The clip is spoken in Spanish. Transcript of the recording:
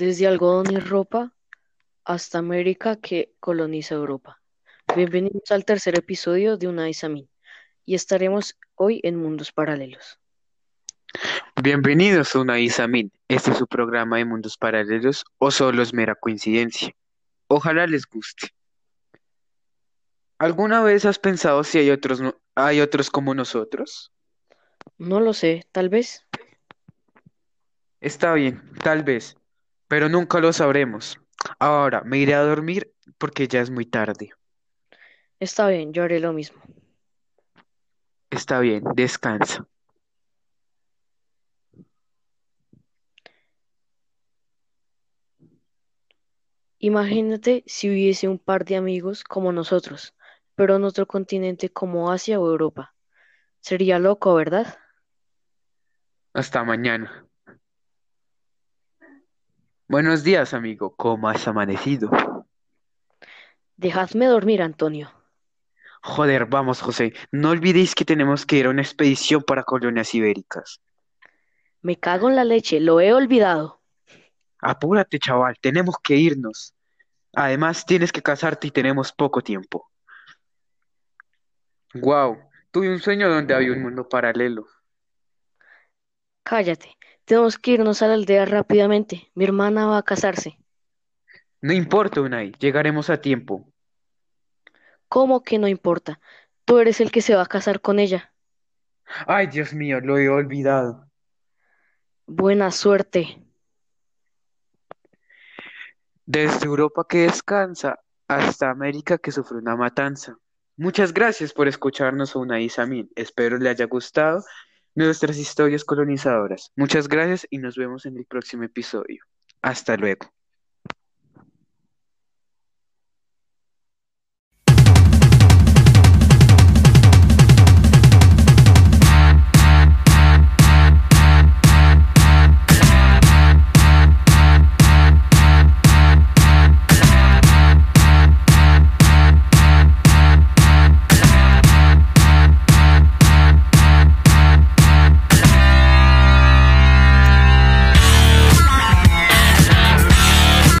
desde algodón y ropa hasta América que coloniza Europa. Bienvenidos al tercer episodio de Una Isamin y estaremos hoy en Mundos Paralelos. Bienvenidos a una Isamin. Este es su programa de mundos paralelos o solo es mera coincidencia. Ojalá les guste. ¿Alguna vez has pensado si hay otros, no- hay otros como nosotros? No lo sé, tal vez. Está bien, tal vez, pero nunca lo sabremos. Ahora me iré a dormir porque ya es muy tarde. Está bien, yo haré lo mismo. Está bien, descansa. Imagínate si hubiese un par de amigos como nosotros, pero en otro continente como Asia o Europa. Sería loco, ¿verdad? Hasta mañana. Buenos días, amigo. ¿Cómo has amanecido? Dejadme dormir, Antonio. Joder, vamos, José. No olvidéis que tenemos que ir a una expedición para colonias ibéricas. Me cago en la leche, lo he olvidado. Apúrate, chaval, tenemos que irnos. Además, tienes que casarte y tenemos poco tiempo. Wow, tuve un sueño donde había un mundo paralelo. Cállate, tenemos que irnos a la aldea rápidamente. Mi hermana va a casarse. No importa, Unai, llegaremos a tiempo. ¿Cómo que no importa? Tú eres el que se va a casar con ella. Ay, Dios mío, lo he olvidado. Buena suerte. Desde Europa que descansa hasta América que sufre una matanza. Muchas gracias por escucharnos Unai y. Espero le haya gustado nuestras historias colonizadoras. Muchas gracias y nos vemos en el próximo episodio. Hasta luego.